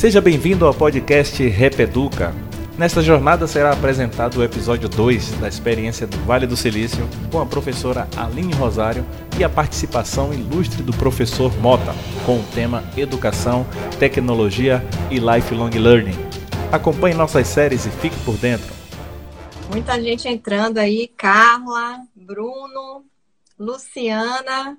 Seja bem-vindo ao podcast Repeduca. Nesta jornada será apresentado o episódio 2 da experiência do Vale do Silício com a professora Aline Rosário e a participação ilustre do professor Mota com o tema Educação, Tecnologia e Lifelong Learning. Acompanhe nossas séries e fique por dentro. Muita gente entrando aí, Carla, Bruno, Luciana.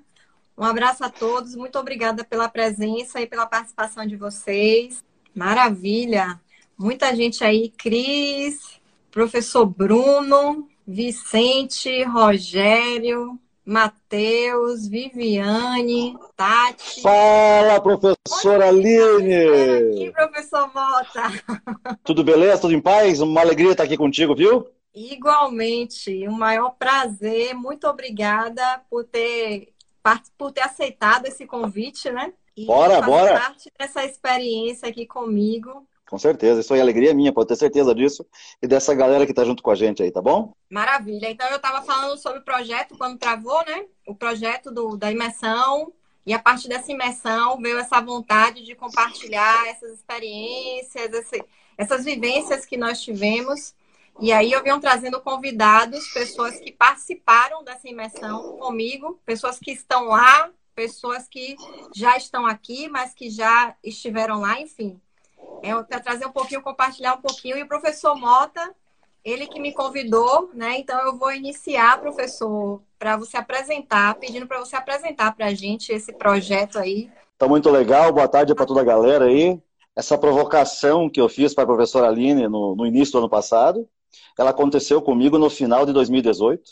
Um abraço a todos, muito obrigada pela presença e pela participação de vocês. Maravilha! Muita gente aí, Cris, professor Bruno, Vicente, Rogério, Matheus, Viviane, Tati. Fala, professora Aline! Aqui, professor Mota. Tudo beleza? Tudo em paz? Uma alegria estar aqui contigo, viu? Igualmente, um maior prazer. Muito obrigada por ter, por ter aceitado esse convite, né? E bora, bora! parte dessa experiência aqui comigo. Com certeza, isso aí é alegria minha, pode ter certeza disso, e dessa galera que está junto com a gente aí, tá bom? Maravilha. Então eu estava falando sobre o projeto quando travou, né? O projeto do, da imersão, e a partir dessa imersão veio essa vontade de compartilhar essas experiências, esse, essas vivências que nós tivemos. E aí eu venho trazendo convidados, pessoas que participaram dessa imersão comigo, pessoas que estão lá, pessoas que já estão aqui, mas que já estiveram lá, enfim. É, para trazer um pouquinho, compartilhar um pouquinho. E o professor Mota, ele que me convidou, né? Então eu vou iniciar, professor, para você apresentar, pedindo para você apresentar para a gente esse projeto aí. Tá muito legal. Boa tarde para toda a galera aí. Essa provocação que eu fiz para a professora Aline no, no início do ano passado, ela aconteceu comigo no final de 2018,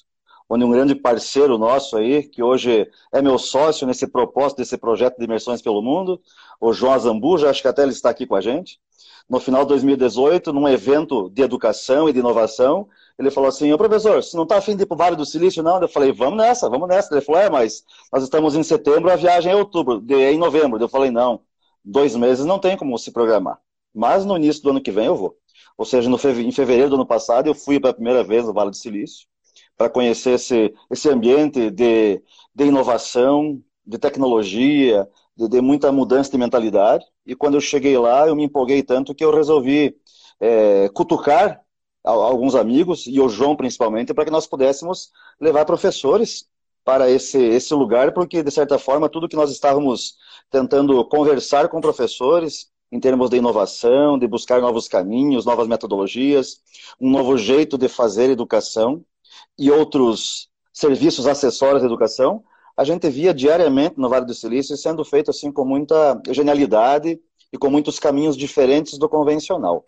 onde um grande parceiro nosso aí, que hoje é meu sócio nesse propósito desse projeto de imersões pelo mundo, o João Azambuja, acho que até ele está aqui com a gente. No final de 2018, num evento de educação e de inovação, ele falou assim, ô professor, você não está afim de ir para o Vale do Silício, não? Eu falei, vamos nessa, vamos nessa. Ele falou, é, mas nós estamos em setembro, a viagem é em outubro, é em novembro. Eu falei, não, dois meses não tem como se programar. Mas no início do ano que vem eu vou. Ou seja, no em fevereiro do ano passado, eu fui pela primeira vez no Vale do Silício para conhecer esse, esse ambiente de, de inovação, de tecnologia, de, de, muita mudança de mentalidade. E quando eu cheguei lá, eu me empolguei tanto que eu resolvi é, cutucar alguns amigos, e o João principalmente, para que nós pudéssemos levar professores para esse, esse lugar, porque, de certa forma, tudo que nós estávamos tentando conversar com professores, em termos de inovação, de buscar novos caminhos, novas metodologias, um novo jeito de fazer educação e outros serviços acessórios de educação, a gente via diariamente no Vale do Silício sendo feito assim com muita genialidade e com muitos caminhos diferentes do convencional.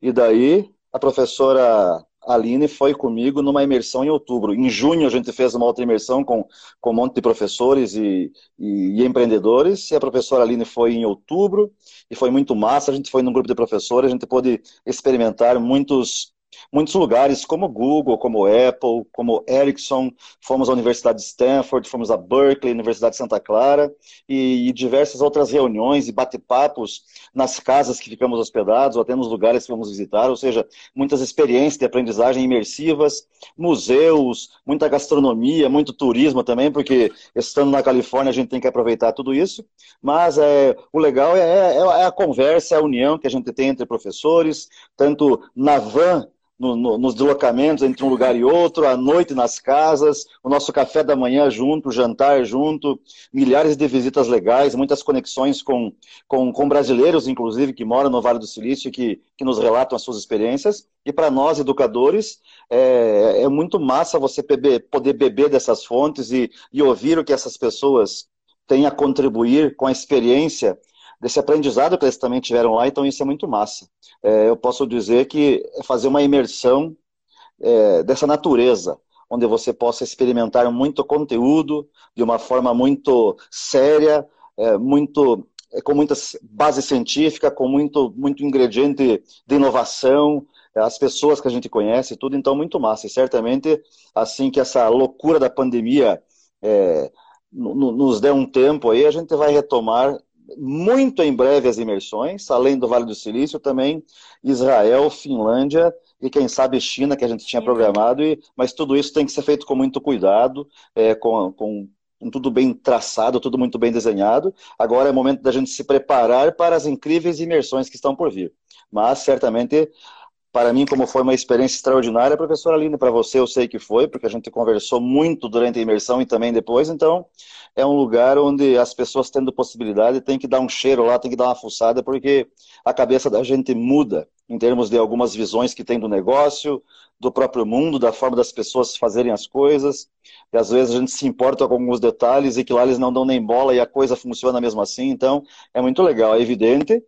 E daí a professora Aline foi comigo numa imersão em outubro. Em junho a gente fez uma outra imersão com, com um monte de professores e, e, e, empreendedores, e a professora Aline foi em outubro, e foi muito massa, a gente foi num grupo de professores, a gente pôde experimentar muitos muitos lugares como Google, como Apple, como Ericsson, fomos à Universidade de Stanford, fomos a Berkeley, Universidade de Santa Clara e, e diversas outras reuniões e bate-papos nas casas que ficamos hospedados ou até nos lugares que vamos visitar, ou seja, muitas experiências de aprendizagem imersivas, museus, muita gastronomia, muito turismo também, porque estando na Califórnia a gente tem que aproveitar tudo isso, mas é, o legal é, é, é a conversa, é a união que a gente tem entre professores, tanto na van no, no, nos deslocamentos entre um lugar e outro, à noite nas casas, o nosso café da manhã junto, jantar junto, milhares de visitas legais, muitas conexões com, com, com brasileiros, inclusive, que moram no Vale do Silício, que, que nos relatam as suas experiências. E para nós, educadores, é, é muito massa você beber, poder beber dessas fontes e, e ouvir o que essas pessoas têm a contribuir com a experiência desse aprendizado que eles também tiveram lá, então isso é muito massa. É, eu posso dizer que é fazer uma imersão é, dessa natureza, onde você possa experimentar muito conteúdo de uma forma muito séria, é, muito é, com muita base científica, com muito, muito ingrediente de inovação, é, as pessoas que a gente conhece, tudo, então muito massa. E certamente, assim que essa loucura da pandemia é, nos der um tempo aí, a gente vai retomar muito em breve as imersões, além do Vale do Silício, também Israel, Finlândia e quem sabe China, que a gente tinha programado, e, mas tudo isso tem que ser feito com muito cuidado, é, com, com, tudo bem traçado, tudo muito bem desenhado. Agora é momento da gente se preparar para as incríveis imersões que estão por vir. Mas certamente para mim, como foi uma experiência extraordinária, professora Aline, para você eu sei que foi, porque a gente conversou muito durante a imersão e também depois, então é um lugar onde as pessoas tendo possibilidade têm que dar um cheiro lá, tem que dar uma fuçada, porque a cabeça da gente muda em termos de algumas visões que tem do negócio, do próprio mundo, da forma das pessoas fazerem as coisas, e às vezes a gente se importa com alguns detalhes e que lá eles não dão nem bola e a coisa funciona mesmo assim, então é muito legal, é evidente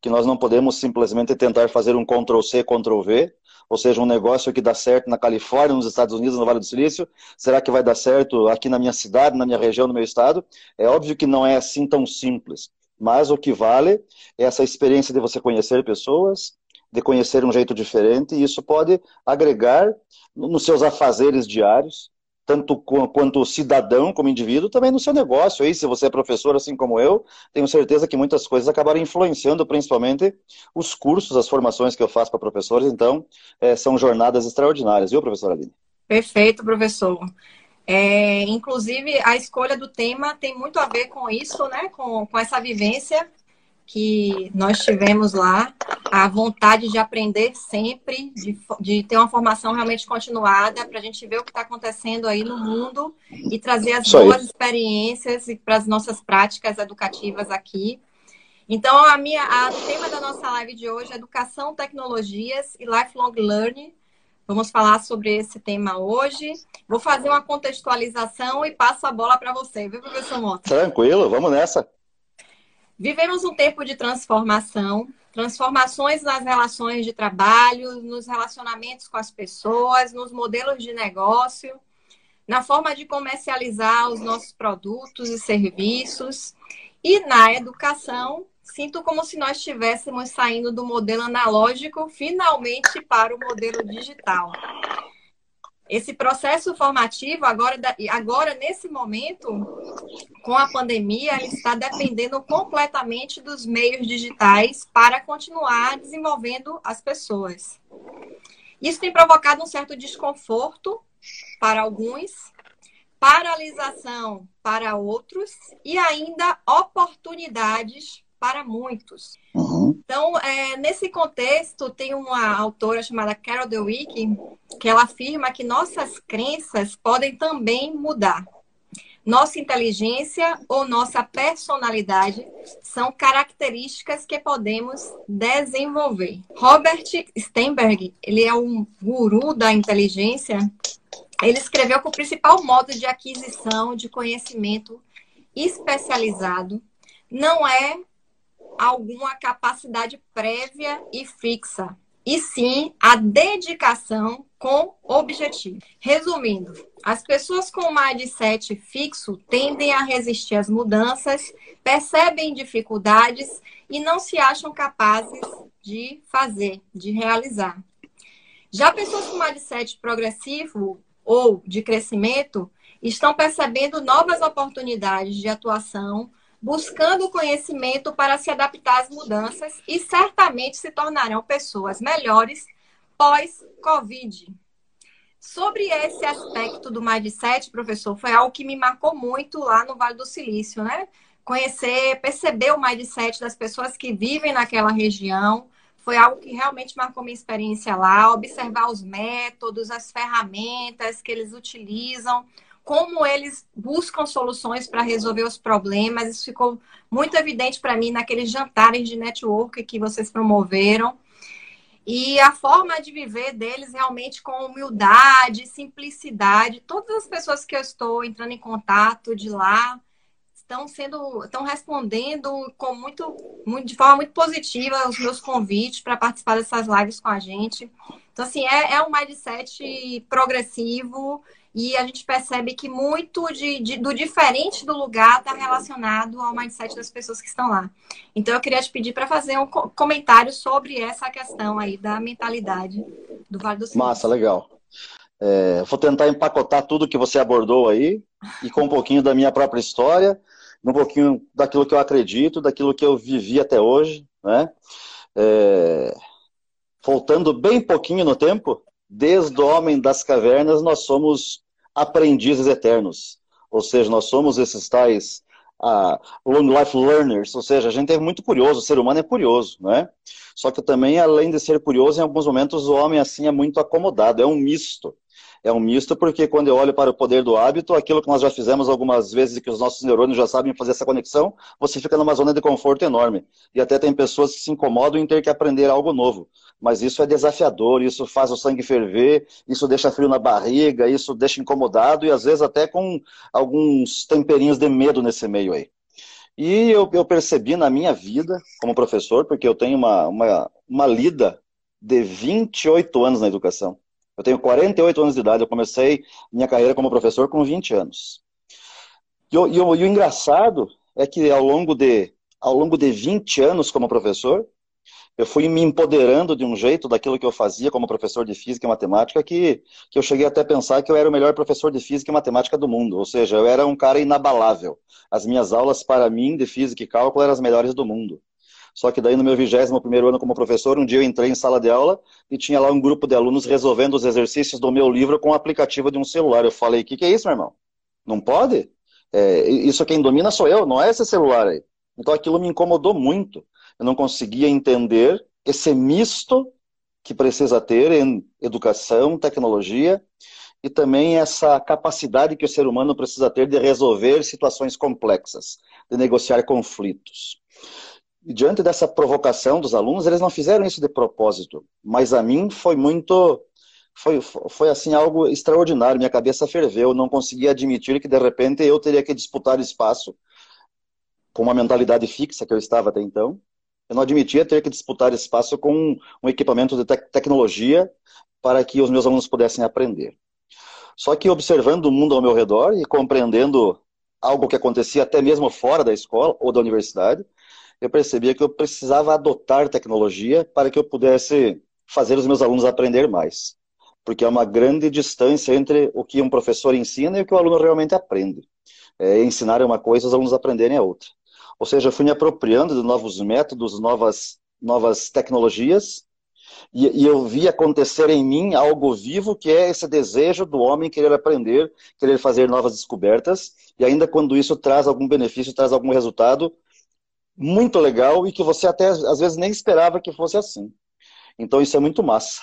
que nós não podemos simplesmente tentar fazer um Ctrl-C, Ctrl-V, ou seja, um negócio que dá certo na Califórnia, nos Estados Unidos, no Vale do Silício, será que vai dar certo aqui na minha cidade, na minha região, no meu estado? É óbvio que não é assim tão simples, mas o que vale é essa experiência de você conhecer pessoas, de conhecer um jeito diferente, e isso pode agregar nos seus afazeres diários, tanto quanto cidadão, como indivíduo, também no seu negócio. Aí, se você é professor, assim como eu, tenho certeza que muitas coisas acabaram influenciando, principalmente os cursos, as formações que eu faço para professores. Então, é, são jornadas extraordinárias, viu, professora Aline? Perfeito, professor. É, inclusive, a escolha do tema tem muito a ver com isso, né? Com, com essa vivência que nós tivemos lá, a vontade de aprender sempre, de, de ter uma formação realmente continuada, para a gente ver o que está acontecendo aí no mundo e trazer as Isso boas aí. experiências para as nossas práticas educativas aqui. Então, a minha, a, o tema da nossa live de hoje é Educação, Tecnologias e Lifelong Learning. Vamos falar sobre esse tema hoje. Vou fazer uma contextualização e passo a bola para você, viu, professor Mota? Tranquilo, vamos nessa. Vivemos um tempo de transformação, transformações nas relações de trabalho, nos relacionamentos com as pessoas, nos modelos de negócio, na forma de comercializar os nossos produtos e serviços. E na educação, sinto como se nós estivéssemos saindo do modelo analógico finalmente para o modelo digital. Esse processo formativo, agora, agora nesse momento, com a pandemia, ele está dependendo completamente dos meios digitais para continuar desenvolvendo as pessoas. Isso tem provocado um certo desconforto para alguns, paralisação para outros e ainda oportunidades para muitos. Uhum. Então, é, nesse contexto, tem uma autora chamada Carol Dweck que ela afirma que nossas crenças podem também mudar. Nossa inteligência ou nossa personalidade são características que podemos desenvolver. Robert Sternberg, ele é um guru da inteligência. Ele escreveu que o principal modo de aquisição de conhecimento especializado não é alguma capacidade prévia e fixa, e sim a dedicação com objetivo. Resumindo, as pessoas com mindset fixo tendem a resistir às mudanças, percebem dificuldades e não se acham capazes de fazer, de realizar. Já pessoas com mindset progressivo ou de crescimento estão percebendo novas oportunidades de atuação buscando conhecimento para se adaptar às mudanças e certamente se tornarão pessoas melhores pós-Covid. Sobre esse aspecto do mindset, professor, foi algo que me marcou muito lá no Vale do Silício, né? Conhecer, perceber o mindset das pessoas que vivem naquela região, foi algo que realmente marcou minha experiência lá, observar os métodos, as ferramentas que eles utilizam, como eles buscam soluções para resolver os problemas. Isso ficou muito evidente para mim naqueles jantares de network que vocês promoveram. E a forma de viver deles realmente com humildade, simplicidade. Todas as pessoas que eu estou entrando em contato de lá estão sendo, estão respondendo com muito, muito de forma muito positiva os meus convites para participar dessas lives com a gente. Então, assim, é, é um mindset progressivo e a gente percebe que muito de, de do diferente do lugar está relacionado ao mindset das pessoas que estão lá. Então, eu queria te pedir para fazer um comentário sobre essa questão aí da mentalidade do Vale do Silício. Massa, legal. É, vou tentar empacotar tudo que você abordou aí e com um pouquinho da minha própria história, um pouquinho daquilo que eu acredito, daquilo que eu vivi até hoje, né? É, voltando bem pouquinho no tempo, Desde o homem das cavernas, nós somos aprendizes eternos. ou seja, nós somos esses tais uh, long life learners, ou seja, a gente é muito curioso, o ser humano é curioso, né? Só que também, além de ser curioso, em alguns momentos o homem assim é muito acomodado, é um misto. É um misto porque quando eu olho para o poder do hábito, aquilo que nós já fizemos algumas vezes e que os nossos neurônios já sabem fazer essa conexão, você fica numa zona de conforto enorme. E até tem pessoas que se incomodam em ter que aprender algo novo. Mas isso é desafiador, isso faz o sangue ferver, isso deixa frio na barriga, isso deixa incomodado e às vezes até com alguns temperinhos de medo nesse meio aí. E eu, eu percebi na minha vida como professor, porque eu tenho uma, uma, uma lida de 28 anos na educação. Eu tenho 48 anos de idade, eu comecei minha carreira como professor com 20 anos. E, e, e o engraçado é que ao longo, de, ao longo de 20 anos como professor, eu fui me empoderando de um jeito daquilo que eu fazia como professor de física e matemática que, que eu cheguei até a pensar que eu era o melhor professor de física e matemática do mundo. Ou seja, eu era um cara inabalável. As minhas aulas, para mim, de física e cálculo eram as melhores do mundo. Só que daí no meu vigésimo primeiro ano como professor, um dia eu entrei em sala de aula e tinha lá um grupo de alunos resolvendo os exercícios do meu livro com o aplicativo de um celular. Eu falei, o que, que é isso, meu irmão? Não pode? É, isso quem domina sou eu, não é esse celular aí. Então aquilo me incomodou muito. Eu não conseguia entender esse misto que precisa ter em educação, tecnologia e também essa capacidade que o ser humano precisa ter de resolver situações complexas, de negociar conflitos. Diante dessa provocação dos alunos, eles não fizeram isso de propósito, mas a mim foi muito foi, foi assim algo extraordinário, minha cabeça ferveu, eu não conseguia admitir que de repente eu teria que disputar espaço com uma mentalidade fixa que eu estava até então. Eu não admitia ter que disputar espaço com um equipamento de te tecnologia para que os meus alunos pudessem aprender. Só que observando o mundo ao meu redor e compreendendo algo que acontecia até mesmo fora da escola ou da universidade, eu percebia que eu precisava adotar tecnologia para que eu pudesse fazer os meus alunos aprender mais. Porque é uma grande distância entre o que um professor ensina e o que o aluno realmente aprende. É, ensinar é uma coisa, os alunos aprenderem é outra. Ou seja, eu fui me apropriando de novos métodos, novas, novas tecnologias, e, e, eu vi acontecer em mim algo vivo, que é esse desejo do homem querer aprender, querer fazer novas descobertas, e ainda quando isso traz algum benefício, traz algum resultado, muito legal e que você até às vezes nem esperava que fosse assim. Então isso é muito massa.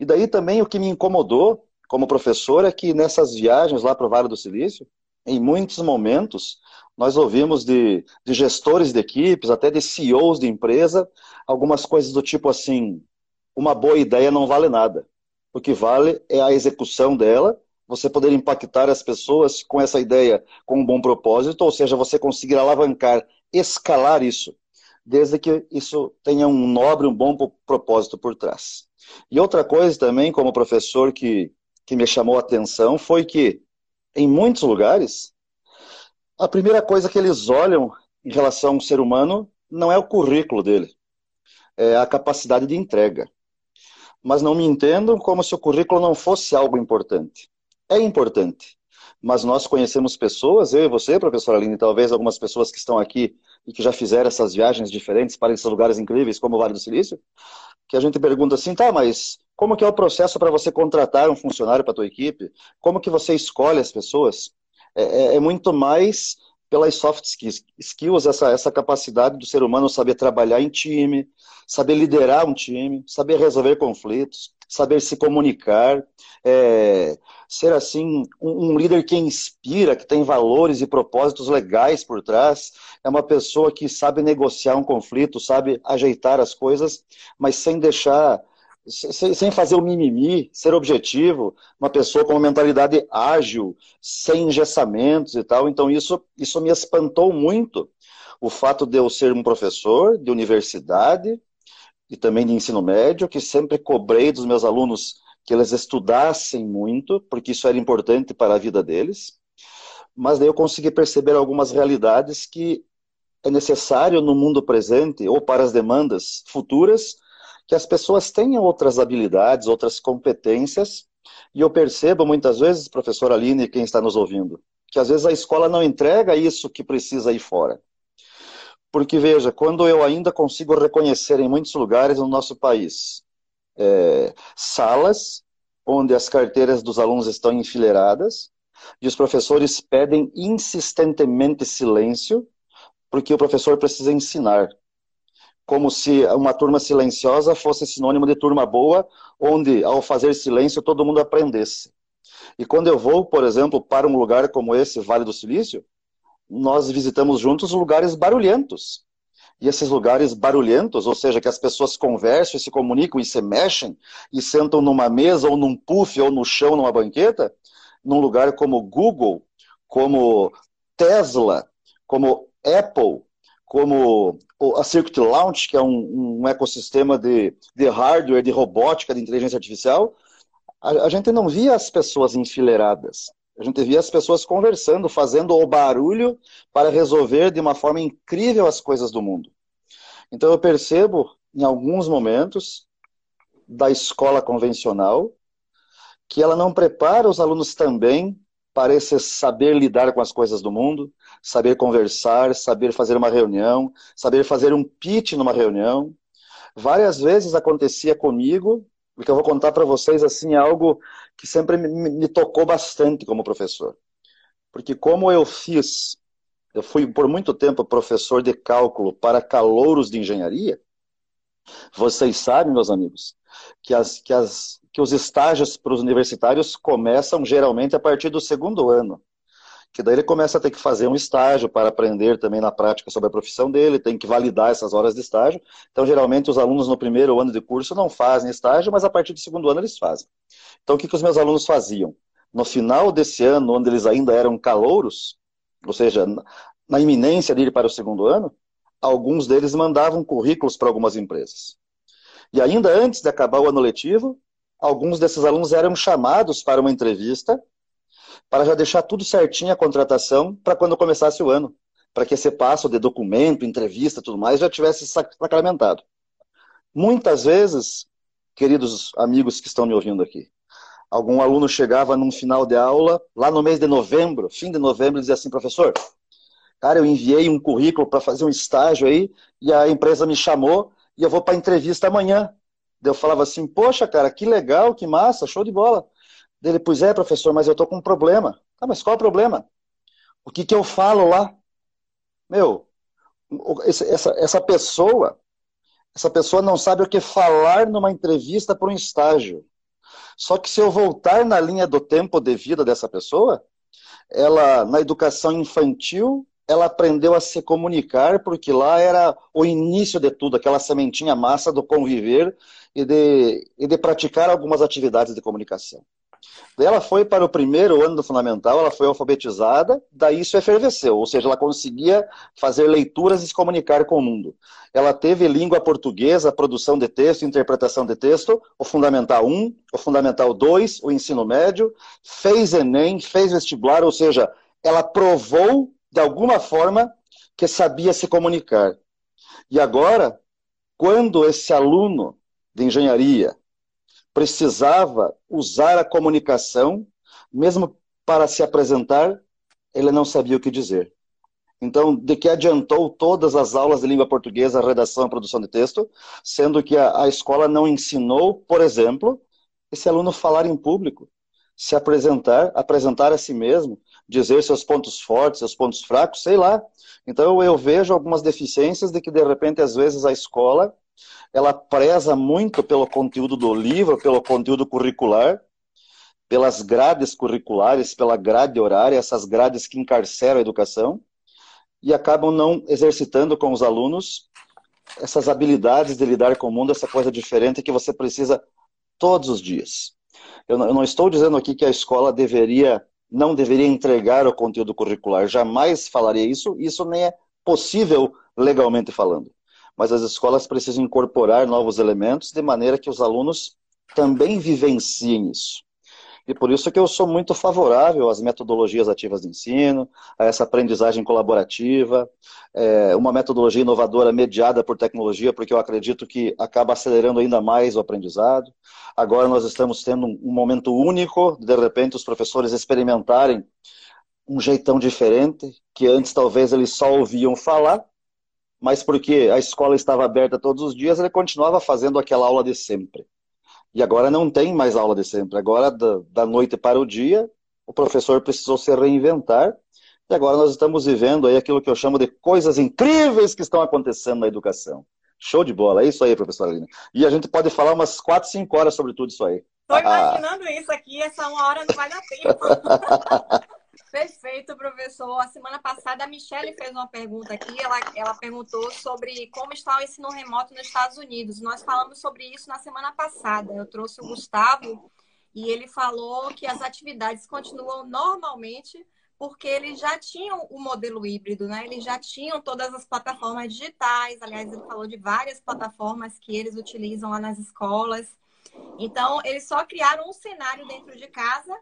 E daí também o que me incomodou como professor é que nessas viagens lá para o Vale do Silício, em muitos momentos, nós ouvimos de, de gestores de equipes, até de CEOs de empresa, algumas coisas do tipo assim: uma boa ideia não vale nada. O que vale é a execução dela, você poder impactar as pessoas com essa ideia com um bom propósito, ou seja, você conseguir alavancar escalar isso, desde que isso tenha um nobre, um bom propósito por trás. E outra coisa também, como professor, que, que me chamou a atenção foi que, em muitos lugares, a primeira coisa que eles olham em relação ao ser humano não é o currículo dele, é a capacidade de entrega. Mas não me entendam como se o currículo não fosse algo importante. É importante. Mas nós conhecemos pessoas, eu e você, professora Aline, talvez algumas pessoas que estão aqui e que já fizeram essas viagens diferentes para esses lugares incríveis, como o Vale do Silício, que a gente pergunta assim, tá, mas como que é o processo para você contratar um funcionário para a tua equipe? Como que você escolhe as pessoas? É, é, é muito mais pelas soft skills, skills essa, essa capacidade do ser humano saber trabalhar em time, saber liderar um time, saber resolver conflitos, saber se comunicar, é, ser assim um, um, líder que inspira, que tem valores e propósitos legais por trás, é uma pessoa que sabe negociar um conflito, sabe ajeitar as coisas, mas sem deixar, sem fazer o mimimi, ser objetivo, uma pessoa com uma mentalidade ágil, sem engessamentos e tal. Então isso, isso me espantou muito. O fato de eu ser um professor de universidade, e também de ensino médio, que sempre cobrei dos meus alunos que eles estudassem muito, porque isso era importante para a vida deles. Mas daí eu consegui perceber algumas realidades que é necessário no mundo presente ou para as demandas futuras que as pessoas tenham outras habilidades, outras competências. E eu percebo muitas vezes, professor Aline, quem está nos ouvindo, que às vezes a escola não entrega isso que precisa ir fora. Porque, veja, quando eu ainda consigo reconhecer em muitos lugares no nosso país é, salas onde as carteiras dos alunos estão enfileiradas, e os professores pedem insistentemente silêncio, porque o professor precisa ensinar. Como se uma turma silenciosa fosse sinônimo de turma boa, onde, ao fazer silêncio, todo mundo aprendesse. E quando eu vou, por exemplo, para um lugar como esse, Vale do Silício, nós visitamos juntos lugares barulhentos. E esses lugares barulhentos, ou seja, que as pessoas conversam, se comunicam e se mexem, e sentam numa mesa, ou num puff, ou no chão, numa banqueta, num lugar como Google, como Tesla, como Apple, como a Circuit Launch, que é um, um ecossistema de, de hardware, de robótica, de inteligência artificial, a, a gente não via as pessoas enfileiradas. A gente via as pessoas conversando, fazendo o barulho para resolver de uma forma incrível as coisas do mundo. Então eu percebo, em alguns momentos, da escola convencional, que ela não prepara os alunos também para esse saber lidar com as coisas do mundo, saber conversar, saber fazer uma reunião, saber fazer um pitch numa reunião. Várias vezes acontecia comigo porque eu vou contar para vocês assim algo que sempre me, tocou bastante como professor. Porque como eu fiz, eu fui por muito tempo professor de cálculo para calouros de engenharia, vocês sabem, meus amigos, que, as, que, as, que os estágios para os universitários começam geralmente a partir do segundo ano que daí ele começa a ter que fazer um estágio para aprender também na prática sobre a profissão dele, tem que validar essas horas de estágio. Então, geralmente, os alunos no primeiro ano de curso não fazem estágio, mas a partir do segundo ano eles fazem. Então, o que, que os meus alunos faziam? No final desse ano, onde eles ainda eram calouros, ou seja, na iminência de ir para o segundo ano, alguns deles mandavam currículos para algumas empresas. E ainda antes de acabar o ano letivo, alguns desses alunos eram chamados para uma entrevista para já deixar tudo certinho a contratação para quando começasse o ano, para que esse passo de documento, entrevista, tudo mais já tivesse sacramentado. Muitas vezes, queridos amigos que estão me ouvindo aqui, algum aluno chegava num final de aula, lá no mês de novembro, fim de novembro, e dizia assim, professor, cara, eu enviei um currículo para fazer um estágio aí, e a empresa me chamou, e eu vou para a entrevista amanhã. Eu falava assim, poxa, cara, que legal, que massa, show de bola. Dele, pois é, professor, mas eu tô com um problema. Tá, mas qual é o problema? O que que eu falo lá? Meu, essa, essa pessoa, essa pessoa não sabe o que falar numa entrevista para um estágio. Só que se eu voltar na linha do tempo de vida dessa pessoa, ela, na educação infantil, ela aprendeu a se comunicar, porque lá era o início de tudo, aquela sementinha massa do conviver e de, e de praticar algumas atividades de comunicação. Ela foi para o primeiro ano do fundamental, ela foi alfabetizada, daí isso efervesceu, ou seja, ela conseguia fazer leituras e se comunicar com o mundo. Ela teve língua portuguesa, produção de texto, interpretação de texto, o Fundamental 1, o Fundamental 2, o ensino médio, fez Enem, fez vestibular, ou seja, ela provou, de alguma forma, que sabia se comunicar. E agora, quando esse aluno de engenharia, precisava usar a comunicação, mesmo para se apresentar, ele não sabia o que dizer. Então, de que adiantou todas as aulas de língua portuguesa, redação e produção de texto, sendo que a, a escola não ensinou, por exemplo, esse aluno falar em público, se apresentar, apresentar a si mesmo, dizer seus pontos fortes, seus pontos fracos, sei lá. Então eu vejo algumas deficiências de que de repente às vezes a escola ela preza muito pelo conteúdo do livro, pelo conteúdo curricular, pelas grades curriculares, pela grade horária, essas grades que encarceram a educação, e acabam não exercitando com os alunos essas habilidades de lidar com o mundo, essa coisa diferente que você precisa todos os dias. Eu não, eu não estou dizendo aqui que a escola deveria, não deveria entregar o conteúdo curricular, jamais falaria isso, isso nem é possível legalmente falando mas as escolas precisam incorporar novos elementos de maneira que os alunos também vivenciem isso. E por isso que eu sou muito favorável às metodologias ativas de ensino, a essa aprendizagem colaborativa, é, uma metodologia inovadora mediada por tecnologia, porque eu acredito que acaba acelerando ainda mais o aprendizado. Agora nós estamos tendo um momento único, de repente os professores experimentarem um jeitão diferente, que antes talvez eles só ouviam falar, mas porque a escola estava aberta todos os dias, ele continuava fazendo aquela aula de sempre. E agora não tem mais aula de sempre. Agora, da, da noite para o dia, o professor precisou se reinventar, e agora nós estamos vivendo aí aquilo que eu chamo de coisas incríveis que estão acontecendo na educação. Show de bola, é isso aí, professora Lina. E a gente pode falar umas 4, 5 horas sobre tudo isso aí. Estou imaginando ah. isso aqui, essa uma hora não vai dar tempo. Perfeito, professor. A semana passada a Michelle fez uma pergunta aqui. Ela, ela perguntou sobre como está o ensino remoto nos Estados Unidos. Nós falamos sobre isso na semana passada. Eu trouxe o Gustavo e ele falou que as atividades continuam normalmente porque eles já tinham o modelo híbrido, né? Eles já tinham todas as plataformas digitais. Aliás, ele falou de várias plataformas que eles utilizam lá nas escolas. Então, eles só criaram um cenário dentro de casa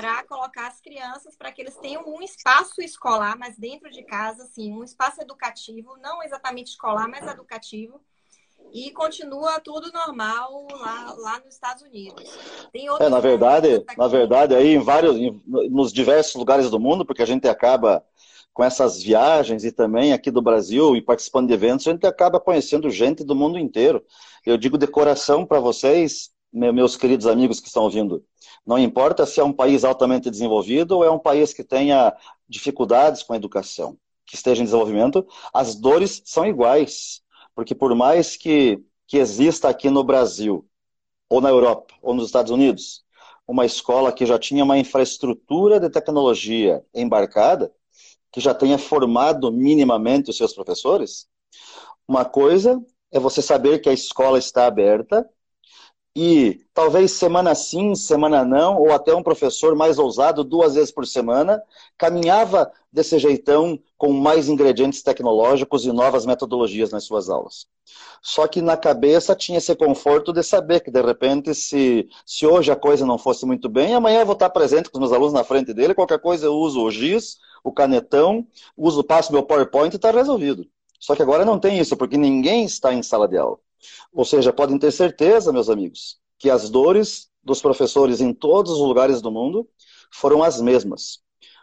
para colocar as crianças para que eles tenham um espaço escolar, mas dentro de casa, assim, um espaço educativo, não exatamente escolar, mas educativo, e continua tudo normal lá, lá nos Estados Unidos. é, na verdade, na verdade, aí em vários, em, nos diversos lugares do mundo, porque a gente acaba com essas viagens e também aqui do Brasil e participando de eventos, a gente acaba conhecendo gente do mundo inteiro. Eu digo de coração para vocês, meus queridos amigos que estão ouvindo, não importa se é um país altamente desenvolvido ou é um país que tenha dificuldades com a educação, que esteja em desenvolvimento, as dores são iguais. Porque por mais que, que exista aqui no Brasil, ou na Europa, ou nos Estados Unidos, uma escola que já tinha uma infraestrutura de tecnologia embarcada, que já tenha formado minimamente os seus professores, uma coisa é você saber que a escola está aberta e talvez semana sim, semana não, ou até um professor mais ousado, duas vezes por semana, caminhava desse jeitão com mais ingredientes tecnológicos e novas metodologias nas suas aulas. Só que na cabeça tinha esse conforto de saber que, de repente, se, se hoje a coisa não fosse muito bem, amanhã eu vou estar presente com os meus alunos na frente dele, qualquer coisa eu uso o giz, o canetão, uso, passo meu PowerPoint e está resolvido. Só que agora não tem isso, porque ninguém está em sala de aula. Ou seja, podem ter certeza, meus amigos, que as dores dos professores em todos os lugares do mundo foram as mesmas.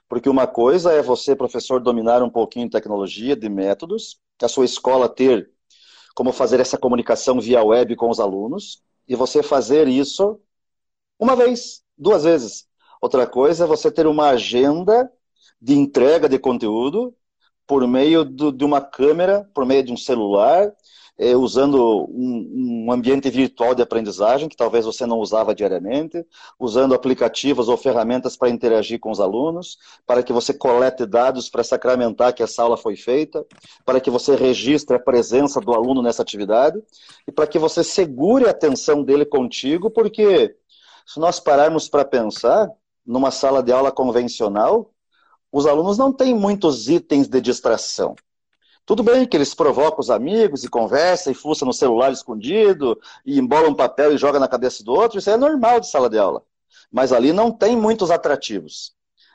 Porque uma coisa é você, professor, dominar um pouquinho de tecnologia, de métodos, a sua escola ter como fazer essa comunicação via web com os alunos, e você fazer isso uma vez, duas vezes. Outra coisa é você ter uma agenda de entrega de conteúdo por meio do, de uma câmera, por meio de um celular, é, usando um, um, ambiente virtual de aprendizagem, que talvez você não usava diariamente, usando aplicativos ou ferramentas para interagir com os alunos, para que você colete dados para sacramentar que essa aula foi feita, para que você registre a presença do aluno nessa atividade e para que você segure a atenção dele contigo, porque se nós pararmos para pensar, numa sala de aula convencional, os alunos não têm muitos itens de distração. Tudo bem que eles provocam os amigos e conversam e fuçam no celular escondido e embolam um papel e joga na cabeça do outro, isso é normal de sala de aula. Mas ali não tem muitos atrativos.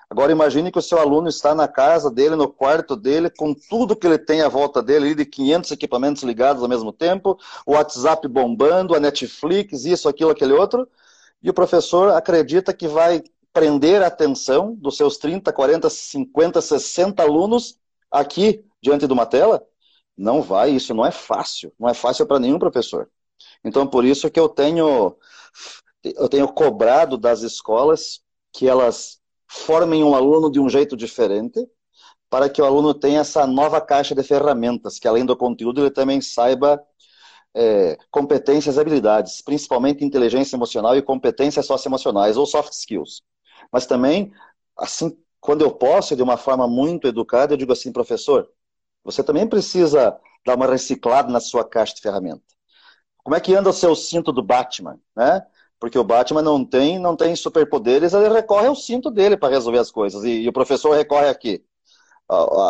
Agora imagine que o seu aluno está na casa dele, no quarto dele, com tudo que ele tem à volta dele, de 500 equipamentos ligados ao mesmo tempo, o WhatsApp bombando, a Netflix, isso, aquilo, aquele outro, e o professor acredita que vai prender a atenção dos seus 30, 40, 50, 60 alunos aqui diante de uma tela? Não vai, isso não é fácil. Não é fácil para nenhum professor. Então, por isso que eu tenho, eu tenho cobrado das escolas que elas formem um aluno de um jeito diferente, para que o aluno tenha essa nova caixa de ferramentas, que além do conteúdo ele também saiba é, competências e habilidades, principalmente inteligência emocional e competências socioemocionais, ou soft skills. Mas também, assim, quando eu posso, de uma forma muito educada, eu digo assim, professor, você também precisa dar uma reciclada na sua caixa de ferramenta. Como é que anda o seu cinto do Batman, né? Porque o Batman não tem, não tem superpoderes, ele recorre ao cinto dele para resolver as coisas. E, e, o professor recorre aqui.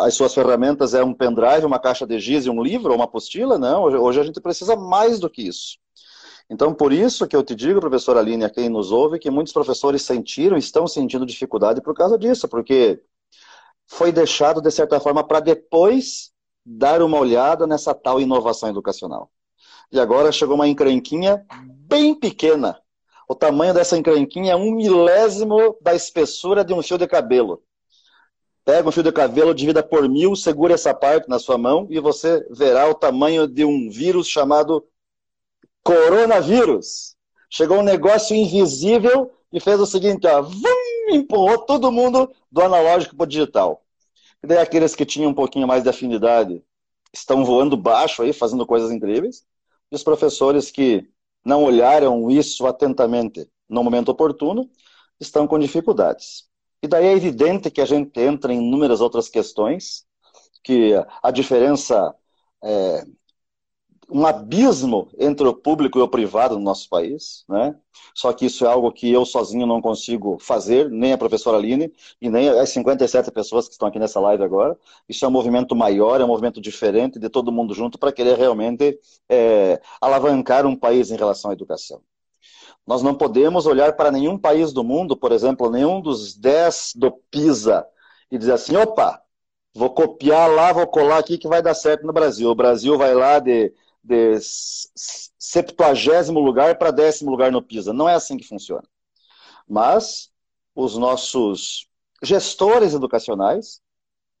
As suas ferramentas é um pendrive, uma caixa de giz e um livro, ou uma apostila? Não, hoje, hoje a gente precisa mais do que isso. Então, por isso que eu te digo, professora Aline, a quem nos ouve, que muitos professores sentiram, estão sentindo dificuldade por causa disso, porque foi deixado, de certa forma, para depois dar uma olhada nessa tal inovação educacional. E agora chegou uma encrenquinha bem pequena. O tamanho dessa encrenquinha é um milésimo da espessura de um fio de cabelo. Pega um fio de cabelo, divida por mil, segura essa parte na sua mão e você verá o tamanho de um vírus chamado coronavírus. Chegou um negócio invisível e fez o seguinte, ó, vum, empurrou todo mundo do analógico para o digital. E daí aqueles que tinham um pouquinho mais de afinidade estão voando baixo aí, fazendo coisas incríveis. E os professores que não olharam isso atentamente no momento oportuno estão com dificuldades. E daí é evidente que a gente entra em inúmeras outras questões, que a diferença é, um abismo entre o público e o privado no nosso país, né? Só que isso é algo que eu sozinho não consigo fazer, nem a professora Aline e nem as 57 pessoas que estão aqui nessa live agora. Isso é um movimento maior, é um movimento diferente de todo mundo junto para querer realmente é, alavancar um país em relação à educação. Nós não podemos olhar para nenhum país do mundo, por exemplo, nenhum dos 10 do PISA e dizer assim, opa, vou copiar lá, vou colar aqui que vai dar certo no Brasil. O Brasil vai lá de de septuagésimo lugar para décimo lugar no PISA. Não é assim que funciona. Mas os nossos gestores educacionais,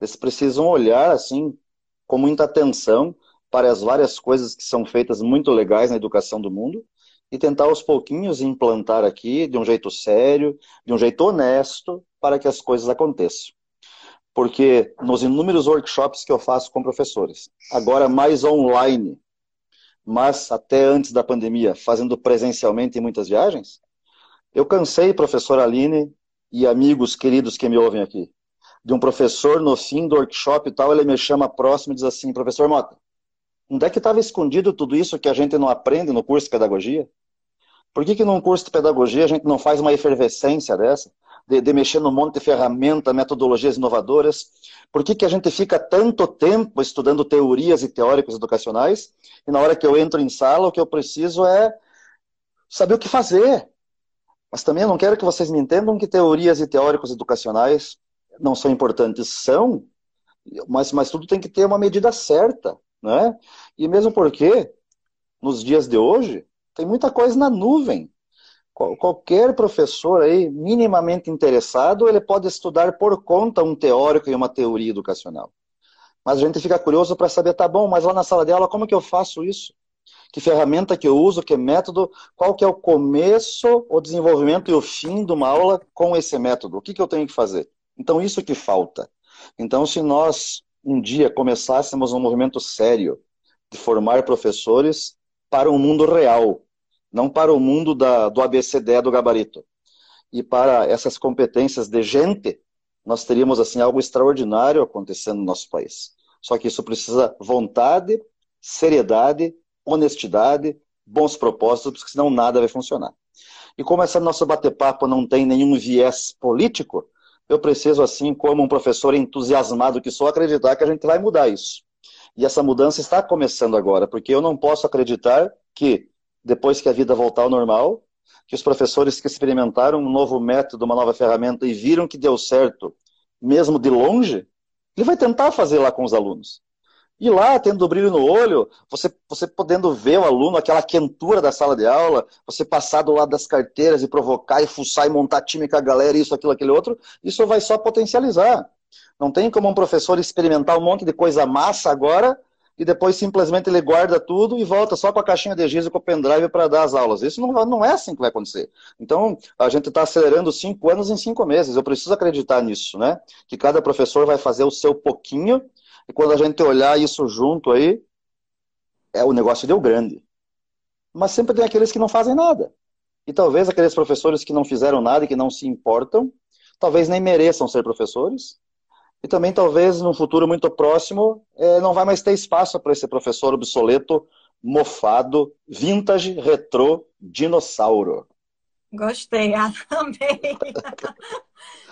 eles precisam olhar assim com muita atenção para as várias coisas que são feitas muito legais na educação do mundo e tentar aos pouquinhos implantar aqui de um jeito sério, de um jeito honesto, para que as coisas aconteçam. Porque nos inúmeros workshops que eu faço com professores, agora mais online, mas até antes da pandemia, fazendo presencialmente em muitas viagens, eu cansei, professor Aline e amigos queridos que me ouvem aqui, de um professor no fim do workshop e tal, ele me chama próximo e diz assim, professor Mota, onde é que estava escondido tudo isso que a gente não aprende no curso de pedagogia? Por que, que num curso de pedagogia a gente não faz uma efervescência dessa? De, de mexer num monte de ferramentas, metodologias inovadoras? Por que, que a gente fica tanto tempo estudando teorias e teóricos educacionais e na hora que eu entro em sala o que eu preciso é saber o que fazer? Mas também eu não quero que vocês me entendam que teorias e teóricos educacionais não são importantes. São, mas, mas tudo tem que ter uma medida certa. Né? E mesmo porque, nos dias de hoje, tem muita coisa na nuvem. Qualquer professor aí minimamente interessado, ele pode estudar por conta um teórico e uma teoria educacional. Mas a gente fica curioso para saber, tá bom, mas lá na sala de aula, como que eu faço isso? Que ferramenta que eu uso, que método, qual que é o começo, o desenvolvimento e o fim de uma aula com esse método? O que, que eu tenho que fazer? Então, isso que falta. Então, se nós um dia começássemos um movimento sério de formar professores para o mundo real, não para o mundo da, do ABCD do gabarito. E para essas competências de gente, nós teríamos assim algo extraordinário acontecendo no nosso país. Só que isso precisa vontade, seriedade, honestidade, bons propósitos, porque senão nada vai funcionar. E como esse nosso bate-papo não tem nenhum viés político, eu preciso, assim, como um professor entusiasmado que sou, acreditar que a gente vai mudar isso. E essa mudança está começando agora, porque eu não posso acreditar que depois que a vida voltar ao normal, que os professores que experimentaram um novo método, uma nova ferramenta e viram que deu certo, mesmo de longe, ele vai tentar fazer lá com os alunos. E lá, tendo brilho no olho, você, você podendo ver o aluno, aquela quentura da sala de aula, você passar do lado das carteiras e provocar e fuçar e montar time com a galera, isso, aquilo, aquele outro, isso vai só potencializar. Não tem como um professor experimentar um monte de coisa massa agora e depois simplesmente ele guarda tudo e volta só com a caixinha de giz e com o pendrive para dar as aulas. Isso não, não é assim que vai acontecer. Então, a gente está acelerando cinco anos em cinco meses. Eu preciso acreditar nisso, né? Que cada professor vai fazer o seu pouquinho e quando a gente olhar isso junto aí, é o negócio deu grande. Mas sempre tem aqueles que não fazem nada. E talvez aqueles professores que não fizeram nada e que não se importam, talvez nem mereçam ser professores, e também, talvez, num futuro muito próximo, é, não vai mais ter espaço para esse professor obsoleto, mofado, vintage, retrô, dinossauro. Gostei, ah, também.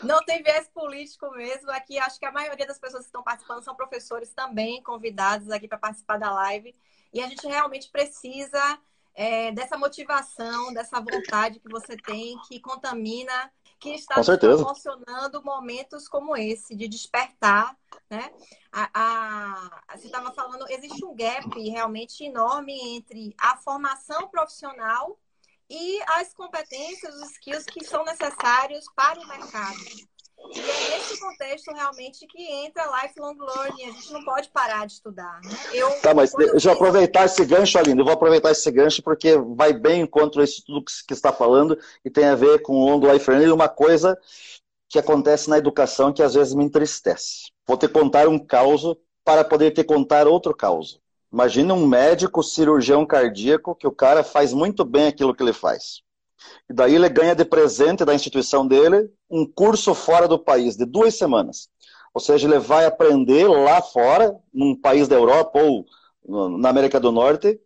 Não tem viés político mesmo. Aqui acho que a maioria das pessoas que estão participando são professores também convidados aqui para participar da live. E a gente realmente precisa é, dessa motivação, dessa vontade que você tem, que contamina que está proporcionando momentos como esse, de despertar, né? A, a, você estava falando, existe um gap realmente enorme entre a formação profissional e as competências, os skills que são necessários para o mercado. E é nesse contexto realmente que entra lifelong learning. A gente não pode parar de estudar. Né? Eu, tá, mas deixa eu aproveitar esse gancho, Aline. Eu vou aproveitar esse gancho porque vai bem contra isso tudo que, que está falando e tem a ver com o long life learning. Uma coisa que acontece na educação que às vezes me entristece. Vou te contar um caos para poder te contar outro caos. Imagina um médico cirurgião cardíaco que o cara faz muito bem aquilo que ele faz. E daí ele ganha de presente da instituição dele um curso fora do país, de duas semanas. Ou seja, ele vai aprender lá fora, num país da Europa ou na América do Norte,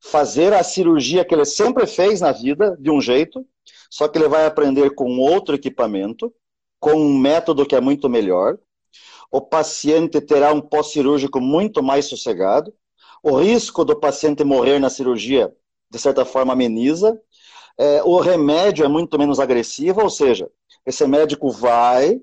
fazer a cirurgia que ele sempre fez na vida, de um jeito, só que ele vai aprender com outro equipamento, com um método que é muito melhor. O paciente terá um pós-cirúrgico muito mais sossegado. O risco do paciente morrer na cirurgia, de certa forma, ameniza. É, o remédio é muito menos agressivo, ou seja, esse médico vai,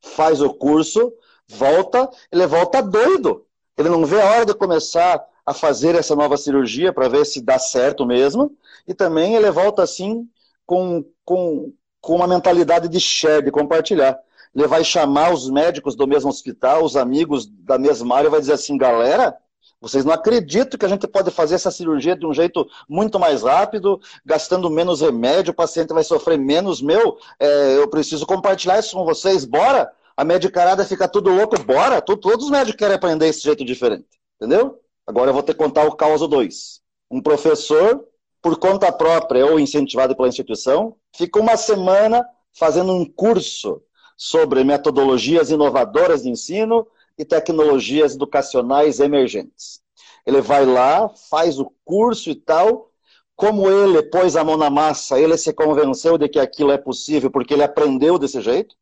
faz o curso, volta, ele volta doido. Ele não vê a hora de começar a fazer essa nova cirurgia para ver se dá certo mesmo. E também ele volta assim com, com, com uma mentalidade de share, de compartilhar. Ele vai chamar os médicos do mesmo hospital, os amigos da mesma área, vai dizer assim, galera, vocês não acreditam que a gente pode fazer essa cirurgia de um jeito muito mais rápido, gastando menos remédio, o paciente vai sofrer menos. Meu, é, eu preciso compartilhar isso com vocês, bora? A medicarada fica tudo louco, bora? Todos os médicos querem aprender esse jeito diferente, entendeu? Agora eu vou ter que contar o caso 2. Um professor, por conta própria ou incentivado pela instituição, fica uma semana fazendo um curso sobre metodologias inovadoras de ensino e tecnologias educacionais emergentes. Ele vai lá, faz o curso e tal. Como ele pôs a mão na massa, ele se convenceu de que aquilo é possível porque ele aprendeu desse jeito.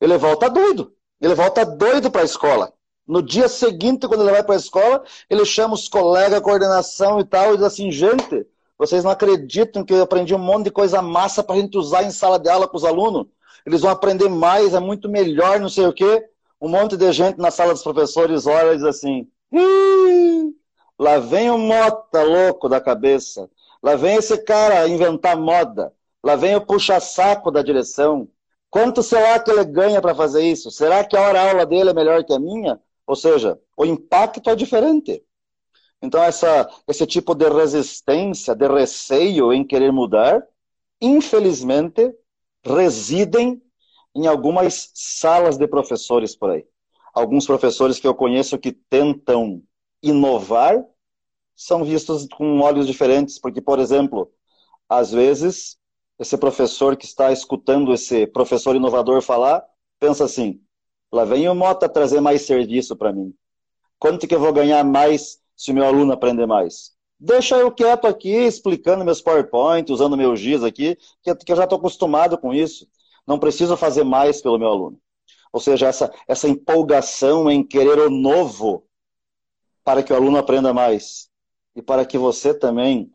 Ele volta doido. Ele volta doido para a escola. No dia seguinte, quando ele vai para a escola, ele chama os colegas, coordenação e tal, e diz assim: gente, vocês não acreditam que eu aprendi um monte de coisa massa para a gente usar em sala de aula com os alunos? Eles vão aprender mais, é muito melhor, não sei o quê um monte de gente na sala dos professores olha e diz assim: lá vem o mota louco da cabeça, lá vem esse cara inventar moda, lá vem o puxa-saco da direção. Quanto será que ele ganha para fazer isso? Será que a hora-aula dele é melhor que a minha? Ou seja, o impacto é diferente. Então, essa, esse tipo de resistência, de receio em querer mudar, infelizmente, residem em algumas salas de professores por aí. Alguns professores que eu conheço que tentam inovar são vistos com olhos diferentes, porque, por exemplo, às vezes, esse professor que está escutando esse professor inovador falar, pensa assim: lá vem o Mota trazer mais serviço para mim. Quanto que eu vou ganhar mais se o meu aluno aprender mais? Deixa eu quieto aqui, explicando meus PowerPoint, usando meu GIS aqui, que eu já estou acostumado com isso. Não preciso fazer mais pelo meu aluno. Ou seja, essa, essa empolgação em querer o novo para que o aluno aprenda mais e para que você também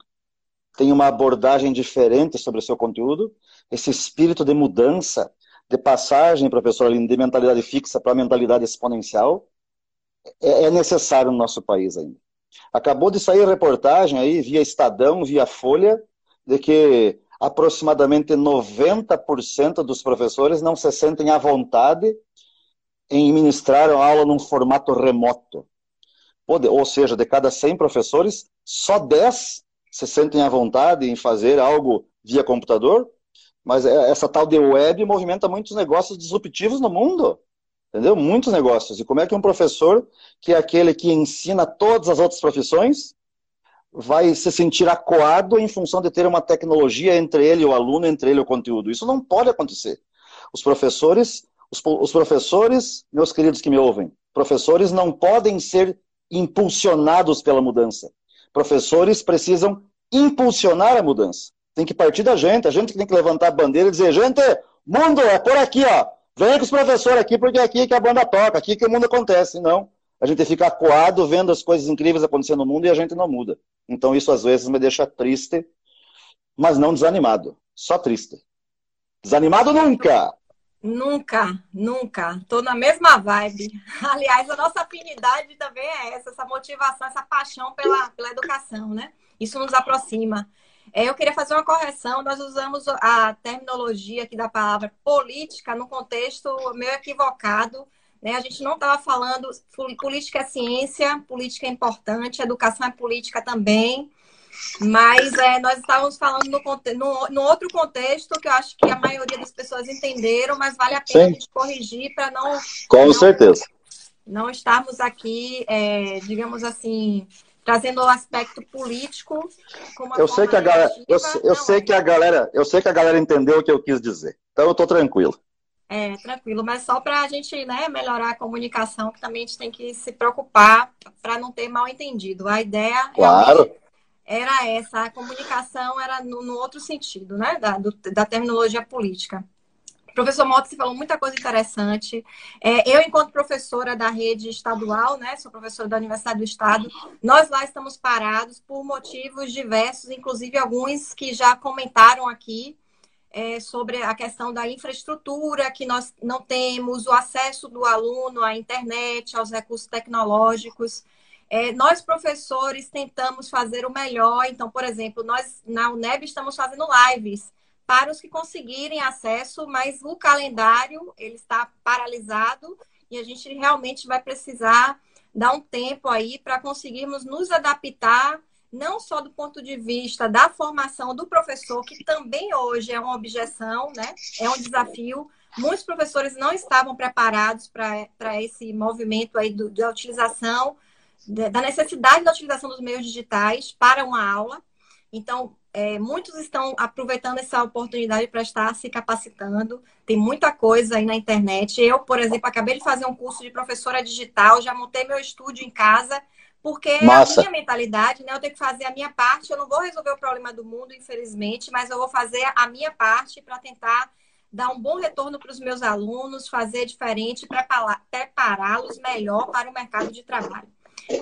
tenha uma abordagem diferente sobre o seu conteúdo, esse espírito de mudança, de passagem, professor de mentalidade fixa para mentalidade exponencial, é, é necessário no nosso país ainda. Acabou de sair reportagem aí, via Estadão, via Folha, de que aproximadamente 90% dos professores não se sentem à vontade em ministrar a aula num formato remoto. Ou seja, de cada 100 professores, só 10 se sentem à vontade em fazer algo via computador, mas é, essa tal de web movimenta muitos negócios disruptivos no mundo. Entendeu? Muitos negócios. E como é que um professor, que é aquele que ensina todas as outras profissões, vai se sentir acuado em função de ter uma tecnologia entre ele o aluno, entre ele o conteúdo. Isso não pode acontecer. Os professores, os, os professores, meus queridos que me ouvem, professores não podem ser impulsionados pela mudança. Professores precisam impulsionar a mudança. Tem que partir da gente, a gente tem que levantar a bandeira e dizer, gente, mundo é por aqui, ó. Venha com os professores aqui, porque é aqui que a banda toca, aqui que o mundo acontece. Não. A gente fica acuado vendo as coisas incríveis acontecendo no mundo e a gente não muda. Então isso às vezes me deixa triste, mas não desanimado. Só triste. Desanimado nunca! Nunca, nunca. Tô na mesma vibe. Aliás, a nossa afinidade também é essa, essa motivação, essa paixão pela, pela educação, né? Isso nos aproxima. É, eu queria fazer uma correção. Nós usamos a terminologia aqui da palavra política no contexto meio equivocado. Né? A gente não estava falando política é ciência, política é importante, educação é política também. Mas é, nós estávamos falando no, no, no, outro contexto que eu acho que a maioria das pessoas entenderam, mas vale a pena Sim. a gente corrigir para não. Com não, certeza. Não estarmos aqui, é, digamos assim, trazendo o aspecto político eu sei que a galera eu, eu sei que a galera eu sei que a galera entendeu o que eu quis dizer então eu estou tranquilo é tranquilo. Mas só para a gente né, melhorar a comunicação que também a gente tem que se preocupar para não ter mal entendido. A ideia claro. era essa. A comunicação era no, no outro sentido né da, do, da terminologia política. Professor Mota, você falou muita coisa interessante. É, eu, enquanto professora da rede estadual, né, sou professora da Universidade do Estado, nós lá estamos parados por motivos diversos, inclusive alguns que já comentaram aqui é, sobre a questão da infraestrutura, que nós não temos, o acesso do aluno à internet, aos recursos tecnológicos. É, nós, professores, tentamos fazer o melhor. Então, por exemplo, nós na UNEB estamos fazendo lives para os que conseguirem acesso, mas o calendário ele está paralisado e a gente realmente vai precisar dar um tempo aí para conseguirmos nos adaptar, não só do ponto de vista da formação do professor, que também hoje é uma objeção, né? É um desafio. Muitos professores não estavam preparados para esse movimento aí do, da utilização, da necessidade da utilização dos meios digitais para uma aula. Então, é, muitos estão aproveitando essa oportunidade para estar se capacitando. Tem muita coisa aí na internet. Eu, por exemplo, acabei de fazer um curso de professora digital, já montei meu estúdio em casa, porque Massa. é a minha mentalidade, né? Eu tenho que fazer a minha parte. Eu não vou resolver o problema do mundo, infelizmente, mas eu vou fazer a minha parte para tentar dar um bom retorno para os meus alunos, fazer diferente, prepará-los melhor para o mercado de trabalho.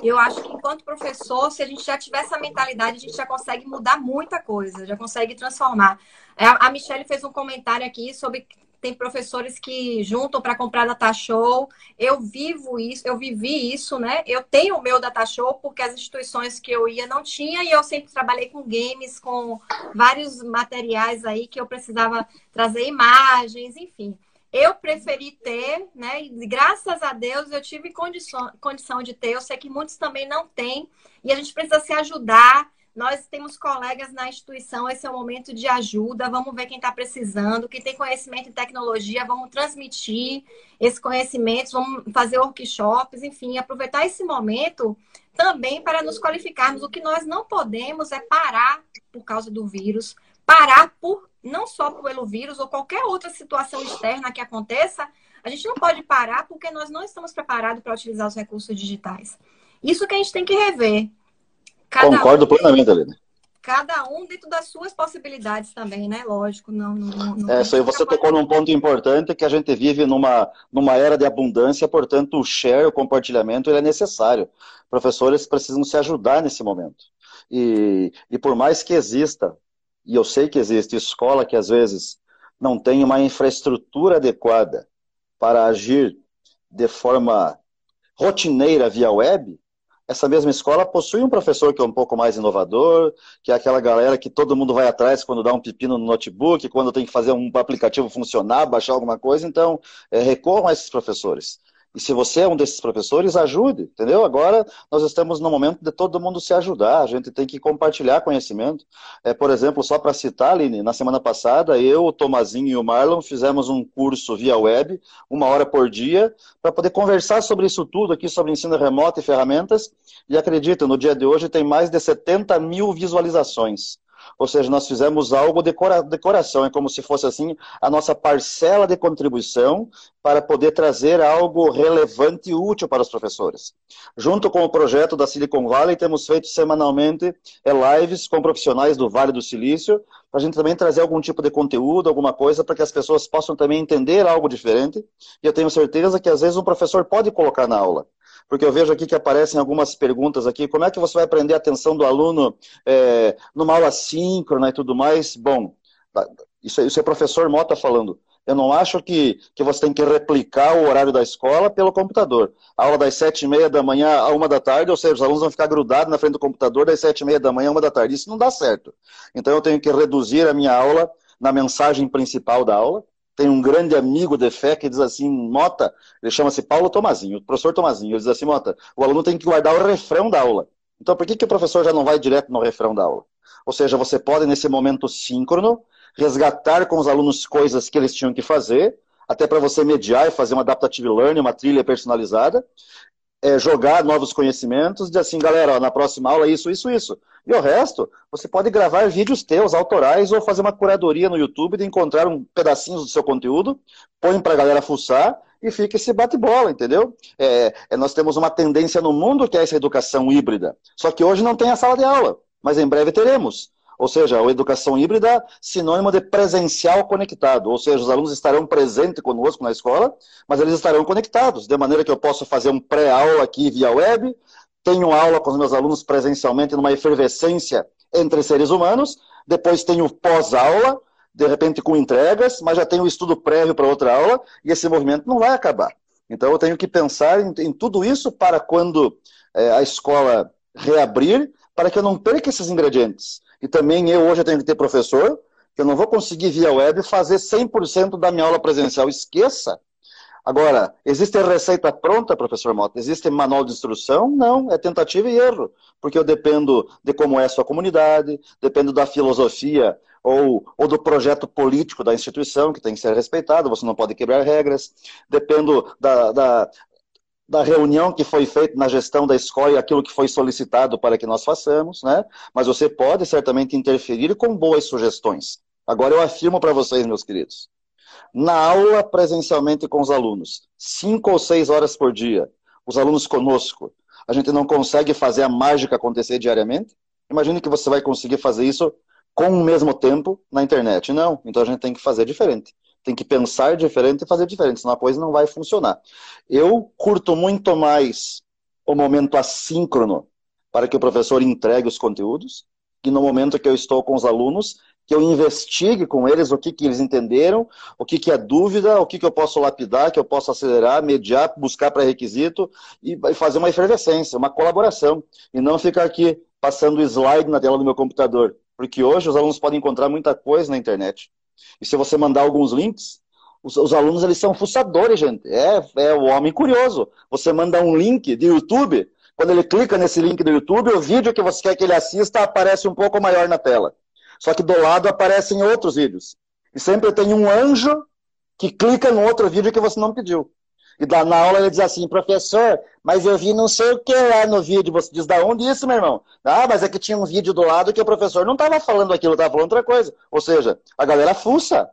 Eu acho que enquanto professor, se a gente já tiver essa mentalidade, a gente já consegue mudar muita coisa, já consegue transformar. É, a Michelle fez um comentário aqui sobre tem professores que juntam para comprar data show. Eu vivo isso, eu vivi isso, né? Eu tenho o meu data show porque as instituições que eu ia não tinha e eu sempre trabalhei com games, com vários materiais aí que eu precisava trazer imagens, enfim. Eu preferi ter, né? E graças a Deus eu tive condição, condição de ter. Eu sei que muitos também não têm. E a gente precisa se ajudar. Nós temos colegas na instituição, esse é o momento de ajuda. Vamos ver quem está precisando, quem tem conhecimento em tecnologia, vamos transmitir esse conhecimento, vamos fazer workshops, enfim, aproveitar esse momento também para nos qualificarmos. O que nós não podemos é parar por causa do vírus, parar por não só pelo vírus ou qualquer outra situação externa que aconteça, a gente não pode parar porque nós não estamos preparados para utilizar os recursos digitais. Isso que a gente tem que rever. Cada Concordo um, plenamente, Aline. Cada um dentro das suas possibilidades também, né? Lógico, não. não, não é, isso aí você tocou num ponto importante que a gente vive numa, numa era de abundância, portanto, o share, o compartilhamento, ele é necessário. Professores precisam se ajudar nesse momento. E, e por mais que exista e eu sei que existe escola que às vezes não tem uma infraestrutura adequada para agir de forma rotineira via web, essa mesma escola possui um professor que é um pouco mais inovador, que é aquela galera que todo mundo vai atrás quando dá um pepino no notebook, quando tem que fazer um aplicativo funcionar, baixar alguma coisa. Então, é, recorram a esses professores. E se você é um desses professores, ajude, entendeu? Agora nós estamos no momento de todo mundo se ajudar, a gente tem que compartilhar conhecimento. É, por exemplo, só para citar, Aline, na semana passada, eu, o Tomazinho e o Marlon fizemos um curso via web, uma hora por dia, para poder conversar sobre isso tudo aqui, sobre ensino remoto e ferramentas. E acredita, no dia de hoje tem mais de 70 mil visualizações. Ou seja, nós fizemos algo de coração, é como se fosse assim a nossa parcela de contribuição para poder trazer algo relevante e útil para os professores. Junto com o projeto da Silicon Valley, temos feito semanalmente é, lives com profissionais do Vale do Silício, para a gente também trazer algum tipo de conteúdo, alguma coisa, para que as pessoas possam também entender algo diferente. E eu tenho certeza que às vezes um professor pode colocar na aula porque eu vejo aqui que aparecem algumas perguntas aqui. Como é que você vai aprender a atenção do aluno é, numa aula síncrona e tudo mais? Bom, tá, isso, isso é professor Mota falando. Eu não acho que, que você tem que replicar o horário da escola pelo computador. A aula das sete e meia da manhã a uma da tarde, ou seja, os alunos vão ficar grudados na frente do computador das sete e meia da manhã a uma da tarde. Isso não dá certo. Então eu tenho que reduzir a minha aula na mensagem principal da aula, tem um grande amigo de fé que diz assim, Mota, ele chama-se Paulo Tomazinho, professor Tomazinho, ele diz assim, Mota, o aluno tem que guardar o refrão da aula. Então, por que, que o professor já não vai direto no refrão da aula? Ou seja, você pode, nesse momento síncrono, resgatar com os alunos coisas que eles tinham que fazer, até para você mediar e fazer uma adaptative learning, uma trilha personalizada, é, jogar novos conhecimentos, dizer assim, galera, ó, na próxima aula isso, isso, isso. E o resto, você pode gravar vídeos teus, autorais, ou fazer uma curadoria no YouTube de encontrar um pedacinhos do seu conteúdo, põe para a galera fuçar e fica esse bate-bola, entendeu? É, é, nós temos uma tendência no mundo que é essa educação híbrida. Só que hoje não tem a sala de aula, mas em breve teremos. Ou seja, a educação híbrida, sinônimo de presencial conectado. Ou seja, os alunos estarão presentes conosco na escola, mas eles estarão conectados, de maneira que eu posso fazer um pré-aula aqui via web, tenho aula com os meus alunos presencialmente numa efervescência entre seres humanos, depois tenho pós-aula, de repente com entregas, mas já tenho estudo prévio para outra aula, e esse movimento não vai acabar. Então eu tenho que pensar em, em tudo isso para quando é, a escola reabrir, para que eu não perca esses ingredientes. E também eu hoje tenho que ter professor, que eu não vou conseguir via web fazer 100% da minha aula presencial. Esqueça. Agora, existe receita pronta, professor Mota? Existe manual de instrução? Não, é tentativa e erro. Porque eu dependo de como é a sua comunidade, dependo da filosofia ou, ou do projeto político da instituição, que tem que ser respeitado, você não pode quebrar regras. Dependo da, da, da reunião que foi feita na gestão da escola e aquilo que foi solicitado para que nós façamos, né? Mas você pode certamente interferir com boas sugestões. Agora eu afirmo para vocês, meus queridos, na aula presencialmente com os alunos, cinco ou seis horas por dia, os alunos conosco, a gente não consegue fazer a mágica acontecer diariamente? Imagine que você vai conseguir fazer isso com o mesmo tempo na internet. Não, então a gente tem que fazer diferente tem que pensar diferente e fazer diferente, senão a coisa não vai funcionar. Eu curto muito mais o momento assíncrono para que o professor entregue os conteúdos e no momento que eu estou com os alunos, que eu investigue com eles o que, que eles entenderam, o que, que é dúvida, o que, que eu posso lapidar, que eu posso acelerar, mediar, buscar pré-requisito e fazer uma efervescência, uma colaboração. E não ficar aqui passando slide na tela do meu computador. Porque hoje os alunos podem encontrar muita coisa na internet. E se você mandar alguns links, os, os, alunos eles são fuçadores, gente. É, é o homem curioso. Você manda um link de YouTube, quando ele clica nesse link do YouTube, o vídeo que você quer que ele assista aparece um pouco maior na tela. Só que do lado aparecem outros vídeos. E sempre tem um anjo que clica no outro vídeo que você não pediu. E da, na aula ele diz assim, professor, mas eu vi não sei o que lá no vídeo. Você diz, da onde isso, meu irmão? Ah, mas é que tinha um vídeo do lado que o professor não estava falando aquilo, estava falando outra coisa. Ou seja, a galera fuça.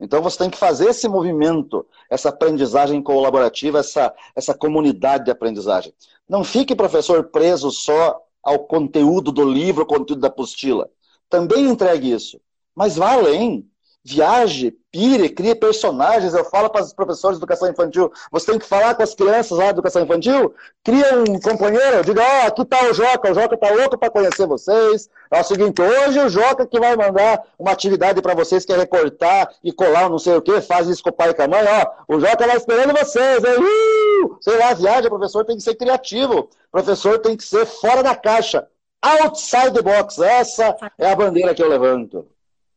Então você tem que fazer esse movimento, essa aprendizagem colaborativa, essa, essa comunidade de aprendizagem. Não fique, professor, preso só ao conteúdo do livro, ao conteúdo da apostila. Também entregue isso. Mas vá além viaje, pire, crie personagens. Eu falo para os professores de educação infantil, você tem que falar com as crianças lá de educação infantil, cria um companheiro, diga, ó, oh, aqui está o Joca, o Joca está louco para conhecer vocês. É o seguinte, hoje o Joca que vai mandar uma atividade para vocês, que é recortar e colar não sei o que, faz isso com o pai e com a mãe, ó, o Joca vai esperando vocês? Uh! sei lá, viaja, o professor tem que ser criativo, o professor tem que ser fora da caixa, outside the box, essa é a bandeira que eu levanto.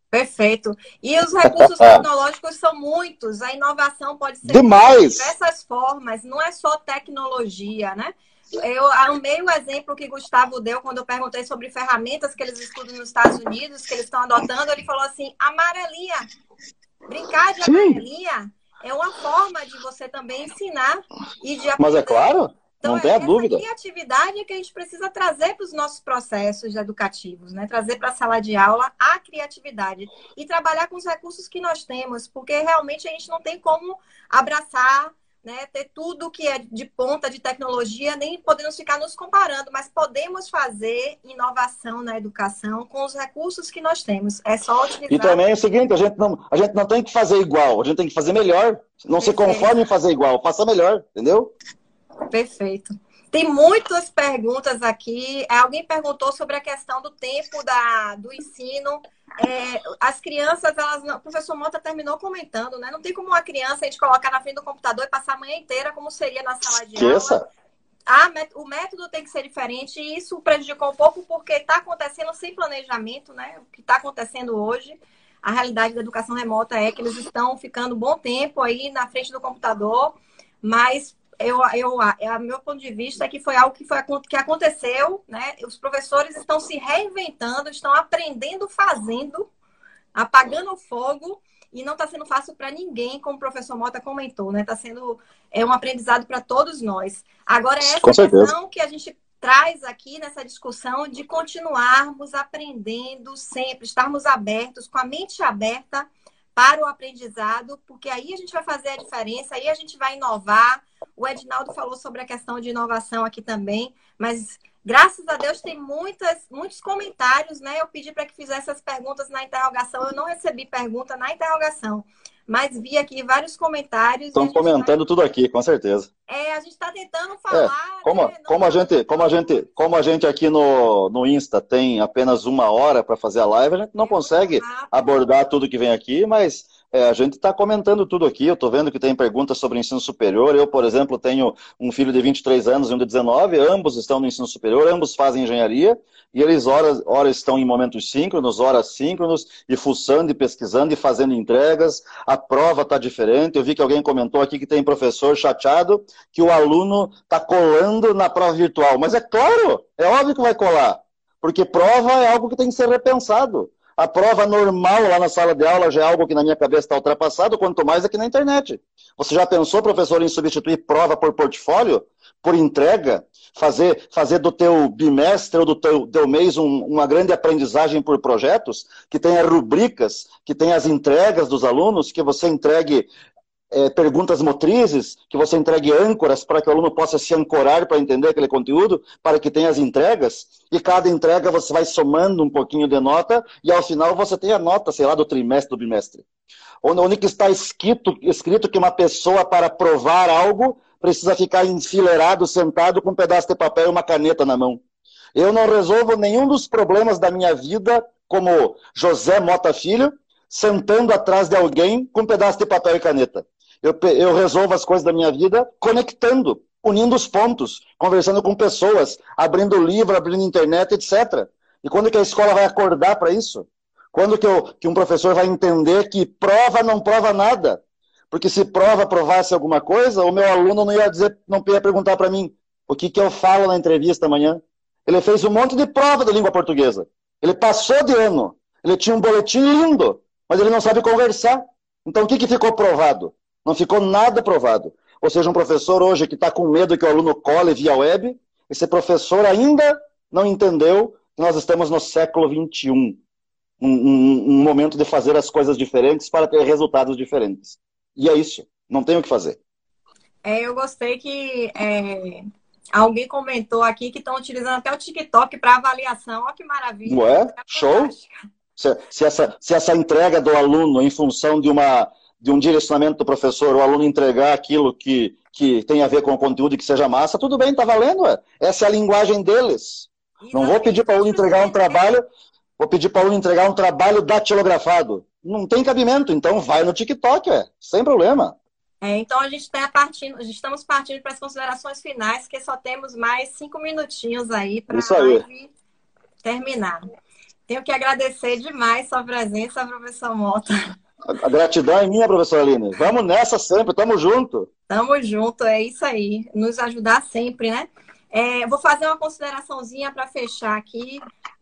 Perfeito. E os recursos tecnológicos são muitos. A inovação pode ser Demais. de diversas formas, não é só tecnologia, né? Eu amei o exemplo que Gustavo deu quando eu perguntei sobre ferramentas que eles estudam nos Estados Unidos, que eles estão adotando. Ele falou assim: amarelinha. Brincar de Sim. amarelinha é uma forma de você também ensinar e de aprender. Mas é claro. Então, não tem a dúvida. criatividade é que a gente precisa trazer para os nossos processos educativos, né? Trazer para a sala de aula a criatividade e trabalhar com os recursos que nós temos, porque realmente a gente não tem como abraçar, né? Ter tudo que é de ponta de tecnologia, nem podemos ficar nos comparando, mas podemos fazer inovação na educação com os recursos que nós temos. É só utilizar. E também é o seguinte, a gente não, a gente não tem que fazer igual, a gente tem que fazer melhor. Não Perfeito. se conforme em fazer igual, faça melhor, entendeu? Perfeito. Tem muitas perguntas aqui. Alguém perguntou sobre a questão do tempo da, do ensino. É, as crianças, elas não, o professor Mota terminou comentando, né? Não tem como uma criança a gente colocar na frente do computador e passar a manhã inteira, como seria na sala de Esqueça. aula. Ah, o método tem que ser diferente e isso prejudicou um pouco porque está acontecendo sem planejamento, né? O que está acontecendo hoje, a realidade da educação remota é que eles estão ficando um bom tempo aí na frente do computador, mas eu, eu, a, meu ponto de vista é que foi algo que, foi, que aconteceu, né? Os professores estão se reinventando, estão aprendendo fazendo, apagando fogo, e não está sendo fácil para ninguém, como o professor Mota comentou, né? Está sendo é um aprendizado para todos nós. Agora, essa questão que a gente traz aqui nessa discussão de continuarmos aprendendo sempre, estarmos abertos, com a mente aberta para o aprendizado, porque aí a gente vai fazer a diferença, aí a gente vai inovar. O Edinaldo falou sobre a questão de inovação aqui também, mas graças a Deus tem muitas, muitos comentários, né? Eu pedi para que fizesse as perguntas na interrogação, eu não recebi pergunta na interrogação mas vi aqui vários comentários. Estão comentando tudo aqui, com certeza. É, a gente está tentando é, falar. É, como, né? como, a gente, como, a gente, como a gente aqui no, no Insta tem apenas uma hora para fazer a live, a gente não é consegue abordar tudo que vem aqui, mas é, a gente está comentando tudo aqui, eu estou vendo que tem perguntas sobre ensino superior. Eu, por exemplo, tenho um filho de 23 anos e um de 19, ambos estão no ensino superior, ambos fazem engenharia, e eles ora, ora estão em momentos síncronos, horas síncronos, e fuçando e pesquisando e fazendo entregas. A prova está diferente. Eu vi que alguém comentou aqui que tem professor chateado que o aluno está colando na prova virtual. Mas é claro, é óbvio que vai colar, porque prova é algo que tem que ser repensado. A prova normal lá na sala de aula já é algo que na minha cabeça está ultrapassado, quanto mais aqui na internet. Você já pensou, professor, em substituir prova por portfólio? Por entrega? Fazer, fazer do teu bimestre ou do teu, teu mês um, uma grande aprendizagem por projetos? Que tenha rubricas, que tenha as entregas dos alunos, que você entregue é, perguntas motrizes, que você entregue âncoras para que o aluno possa se ancorar para entender aquele conteúdo, para que tenha as entregas, e cada entrega você vai somando um pouquinho de nota, e ao final você tem a nota, sei lá, do trimestre, do bimestre. Onde que está escrito, escrito que uma pessoa, para provar algo, precisa ficar enfileirado, sentado, com um pedaço de papel e uma caneta na mão. Eu não resolvo nenhum dos problemas da minha vida, como José Mota Filho, sentando atrás de alguém com um pedaço de papel e caneta. Eu, eu resolvo as coisas da minha vida conectando, unindo os pontos, conversando com pessoas, abrindo livro, abrindo internet, etc. E quando que a escola vai acordar para isso? Quando que, eu, que um professor vai entender que prova não prova nada? Porque se prova provasse alguma coisa, o meu aluno não ia dizer, não ia perguntar para mim o que, que eu falo na entrevista amanhã. Ele fez um monte de prova de língua portuguesa. Ele passou de ano. Ele tinha um boletim lindo, mas ele não sabe conversar. Então o que, que ficou provado? Não ficou nada provado. Ou seja, um professor hoje que está com medo que o aluno cole via web, esse professor ainda não entendeu que nós estamos no século XXI. Um, um, um momento de fazer as coisas diferentes para ter resultados diferentes. E é isso. Não tem o que fazer. É, eu gostei que é, alguém comentou aqui que estão utilizando até o TikTok para avaliação. Olha que maravilha. Ué, é show. Se, se, essa, se essa entrega do aluno em função de uma de um direcionamento do professor, o aluno entregar aquilo que, que tem a ver com o conteúdo e que seja massa, tudo bem, tá valendo. Ué. Essa é a linguagem deles. Não vou pedir para o aluno entregar um trabalho, vou pedir para o aluno entregar um trabalho datilografado. Não tem cabimento, então vai no TikTok, ué, sem problema. É, então a gente está partindo, estamos partindo para as considerações finais, que só temos mais cinco minutinhos aí para terminar. Tenho que agradecer demais sua presença, professor Mota. A gratidão é minha, professora Aline. Vamos nessa sempre, tamo junto. Tamo junto, é isso aí. Nos ajudar sempre, né? É, vou fazer uma consideraçãozinha para fechar aqui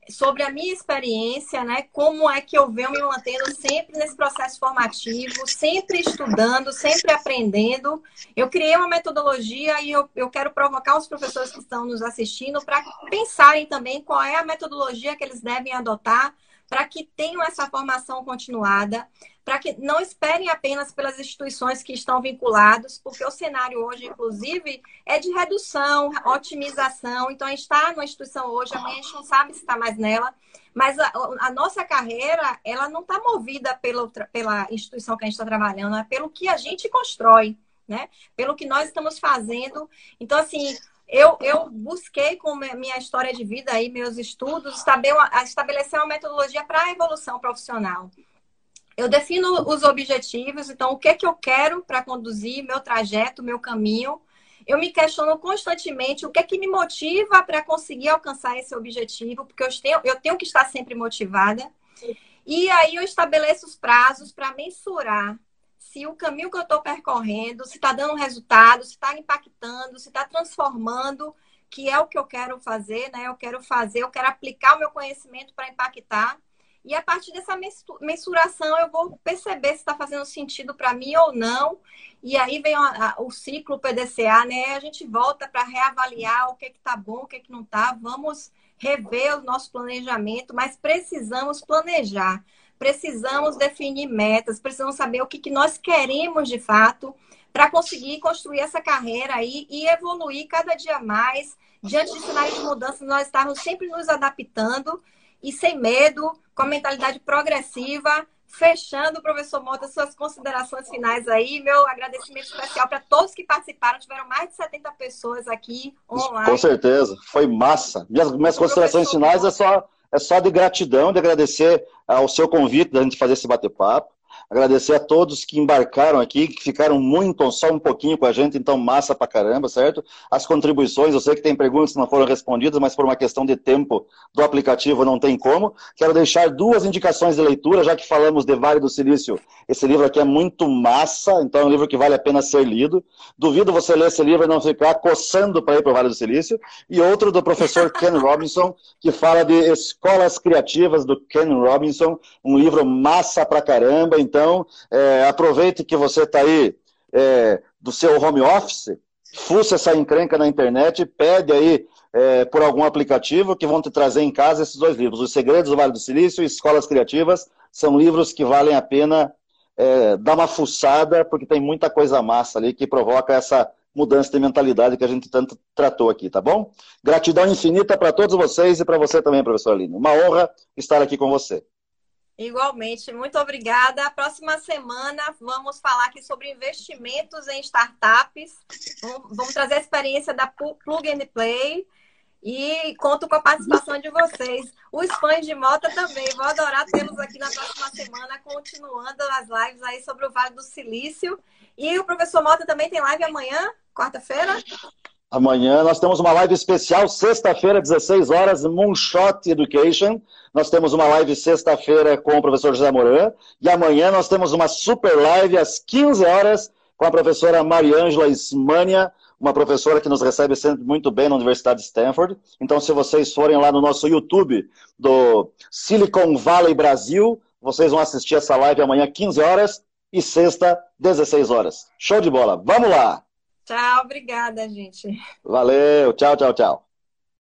sobre a minha experiência, né? Como é que eu venho me mantendo sempre nesse processo formativo, sempre estudando, sempre aprendendo. Eu criei uma metodologia e eu, eu quero provocar os professores que estão nos assistindo para pensarem também qual é a metodologia que eles devem adotar para que tenham essa formação continuada, para que não esperem apenas pelas instituições que estão vinculados, porque o cenário hoje, inclusive, é de redução, otimização. Então, a gente está numa instituição hoje, amanhã a gente não sabe se está mais nela, mas a, a, nossa carreira, ela não está movida pela, pela instituição que a gente está trabalhando, é pelo que a gente constrói, né? Pelo que nós estamos fazendo. Então, assim, eu, eu busquei com minha história de vida e meus estudos estabelecer uma metodologia para a evolução profissional. Eu defino os objetivos, então o que é que eu quero para conduzir meu trajeto, meu caminho. Eu me questiono constantemente o que é que me motiva para conseguir alcançar esse objetivo, porque eu tenho, eu tenho que estar sempre motivada. E aí eu estabeleço os prazos para mensurar se o caminho que eu estou percorrendo, se está dando resultado, se está impactando, se está transformando, que é o que eu quero fazer, né? Eu quero fazer, eu quero aplicar o meu conhecimento para impactar. E a partir dessa mensuração, eu vou perceber se está fazendo sentido para mim ou não. E aí vem a, a, o ciclo PDCA, né? A gente volta para reavaliar o que está bom, o que, que não está. Vamos rever o nosso planejamento, mas precisamos planejar. Precisamos definir metas, precisamos saber o que, que nós queremos de fato para conseguir construir essa carreira aí e evoluir cada dia mais. Diante de cenários de mudança, nós estamos sempre nos adaptando e sem medo, com a mentalidade progressiva. Fechando, professor Mota, suas considerações finais aí. Meu agradecimento especial para todos que participaram. Tiveram mais de 70 pessoas aqui online. Com certeza, foi massa. Minhas, minhas considerações finais é só, é só de gratidão, de agradecer ao seu convite da gente fazer esse bate-papo. Agradecer a todos que embarcaram aqui, que ficaram muito, só um pouquinho com a gente, então massa pra caramba, certo? As contribuições, eu sei que tem perguntas que não foram respondidas, mas por uma questão de tempo do aplicativo não tem como. Quero deixar duas indicações de leitura, já que falamos de Vale do Silício. Esse livro aqui é muito massa, então é um livro que vale a pena ser lido. Duvido você ler esse livro e não ficar coçando para ir para o Vale do Silício. E outro do professor Ken Robinson, que fala de escolas criativas do Ken Robinson, um livro massa pra caramba, então, é, aproveite que você está aí é, do seu home office, fuça essa encrenca na internet, pede aí é, por algum aplicativo que vão te trazer em casa esses dois livros. Os Segredos do Vale do Silício e Escolas Criativas são livros que valem a pena é, dar uma fuçada, porque tem muita coisa massa ali que provoca essa mudança de mentalidade que a gente tanto tratou aqui, tá bom? Gratidão infinita para todos vocês e para você também, professor Aline. Uma honra estar aqui com você. Igualmente, muito obrigada. Próxima semana vamos falar aqui sobre investimentos em startups. Vamos trazer a experiência da Plug and Play e conto com a participação de vocês. Os fãs de Mota também. Vou adorar tê-los aqui na próxima semana, continuando as lives aí sobre o Vale do Silício. E o professor Mota também tem live amanhã, quarta-feira? Amanhã nós temos uma live especial, sexta-feira, 16 horas, Moonshot Education. Nós temos uma live sexta-feira com o professor José Moran. E amanhã nós temos uma super live às 15 horas com a professora Mariângela Ismânia, uma professora que nos recebe sempre muito bem na Universidade de Stanford. Então, se vocês forem lá no nosso YouTube do Silicon Valley Brasil, vocês vão assistir essa live amanhã, 15 horas, e sexta, 16 horas. Show de bola. Vamos lá! Tchau, obrigada, gente. Valeu, tchau, tchau, tchau.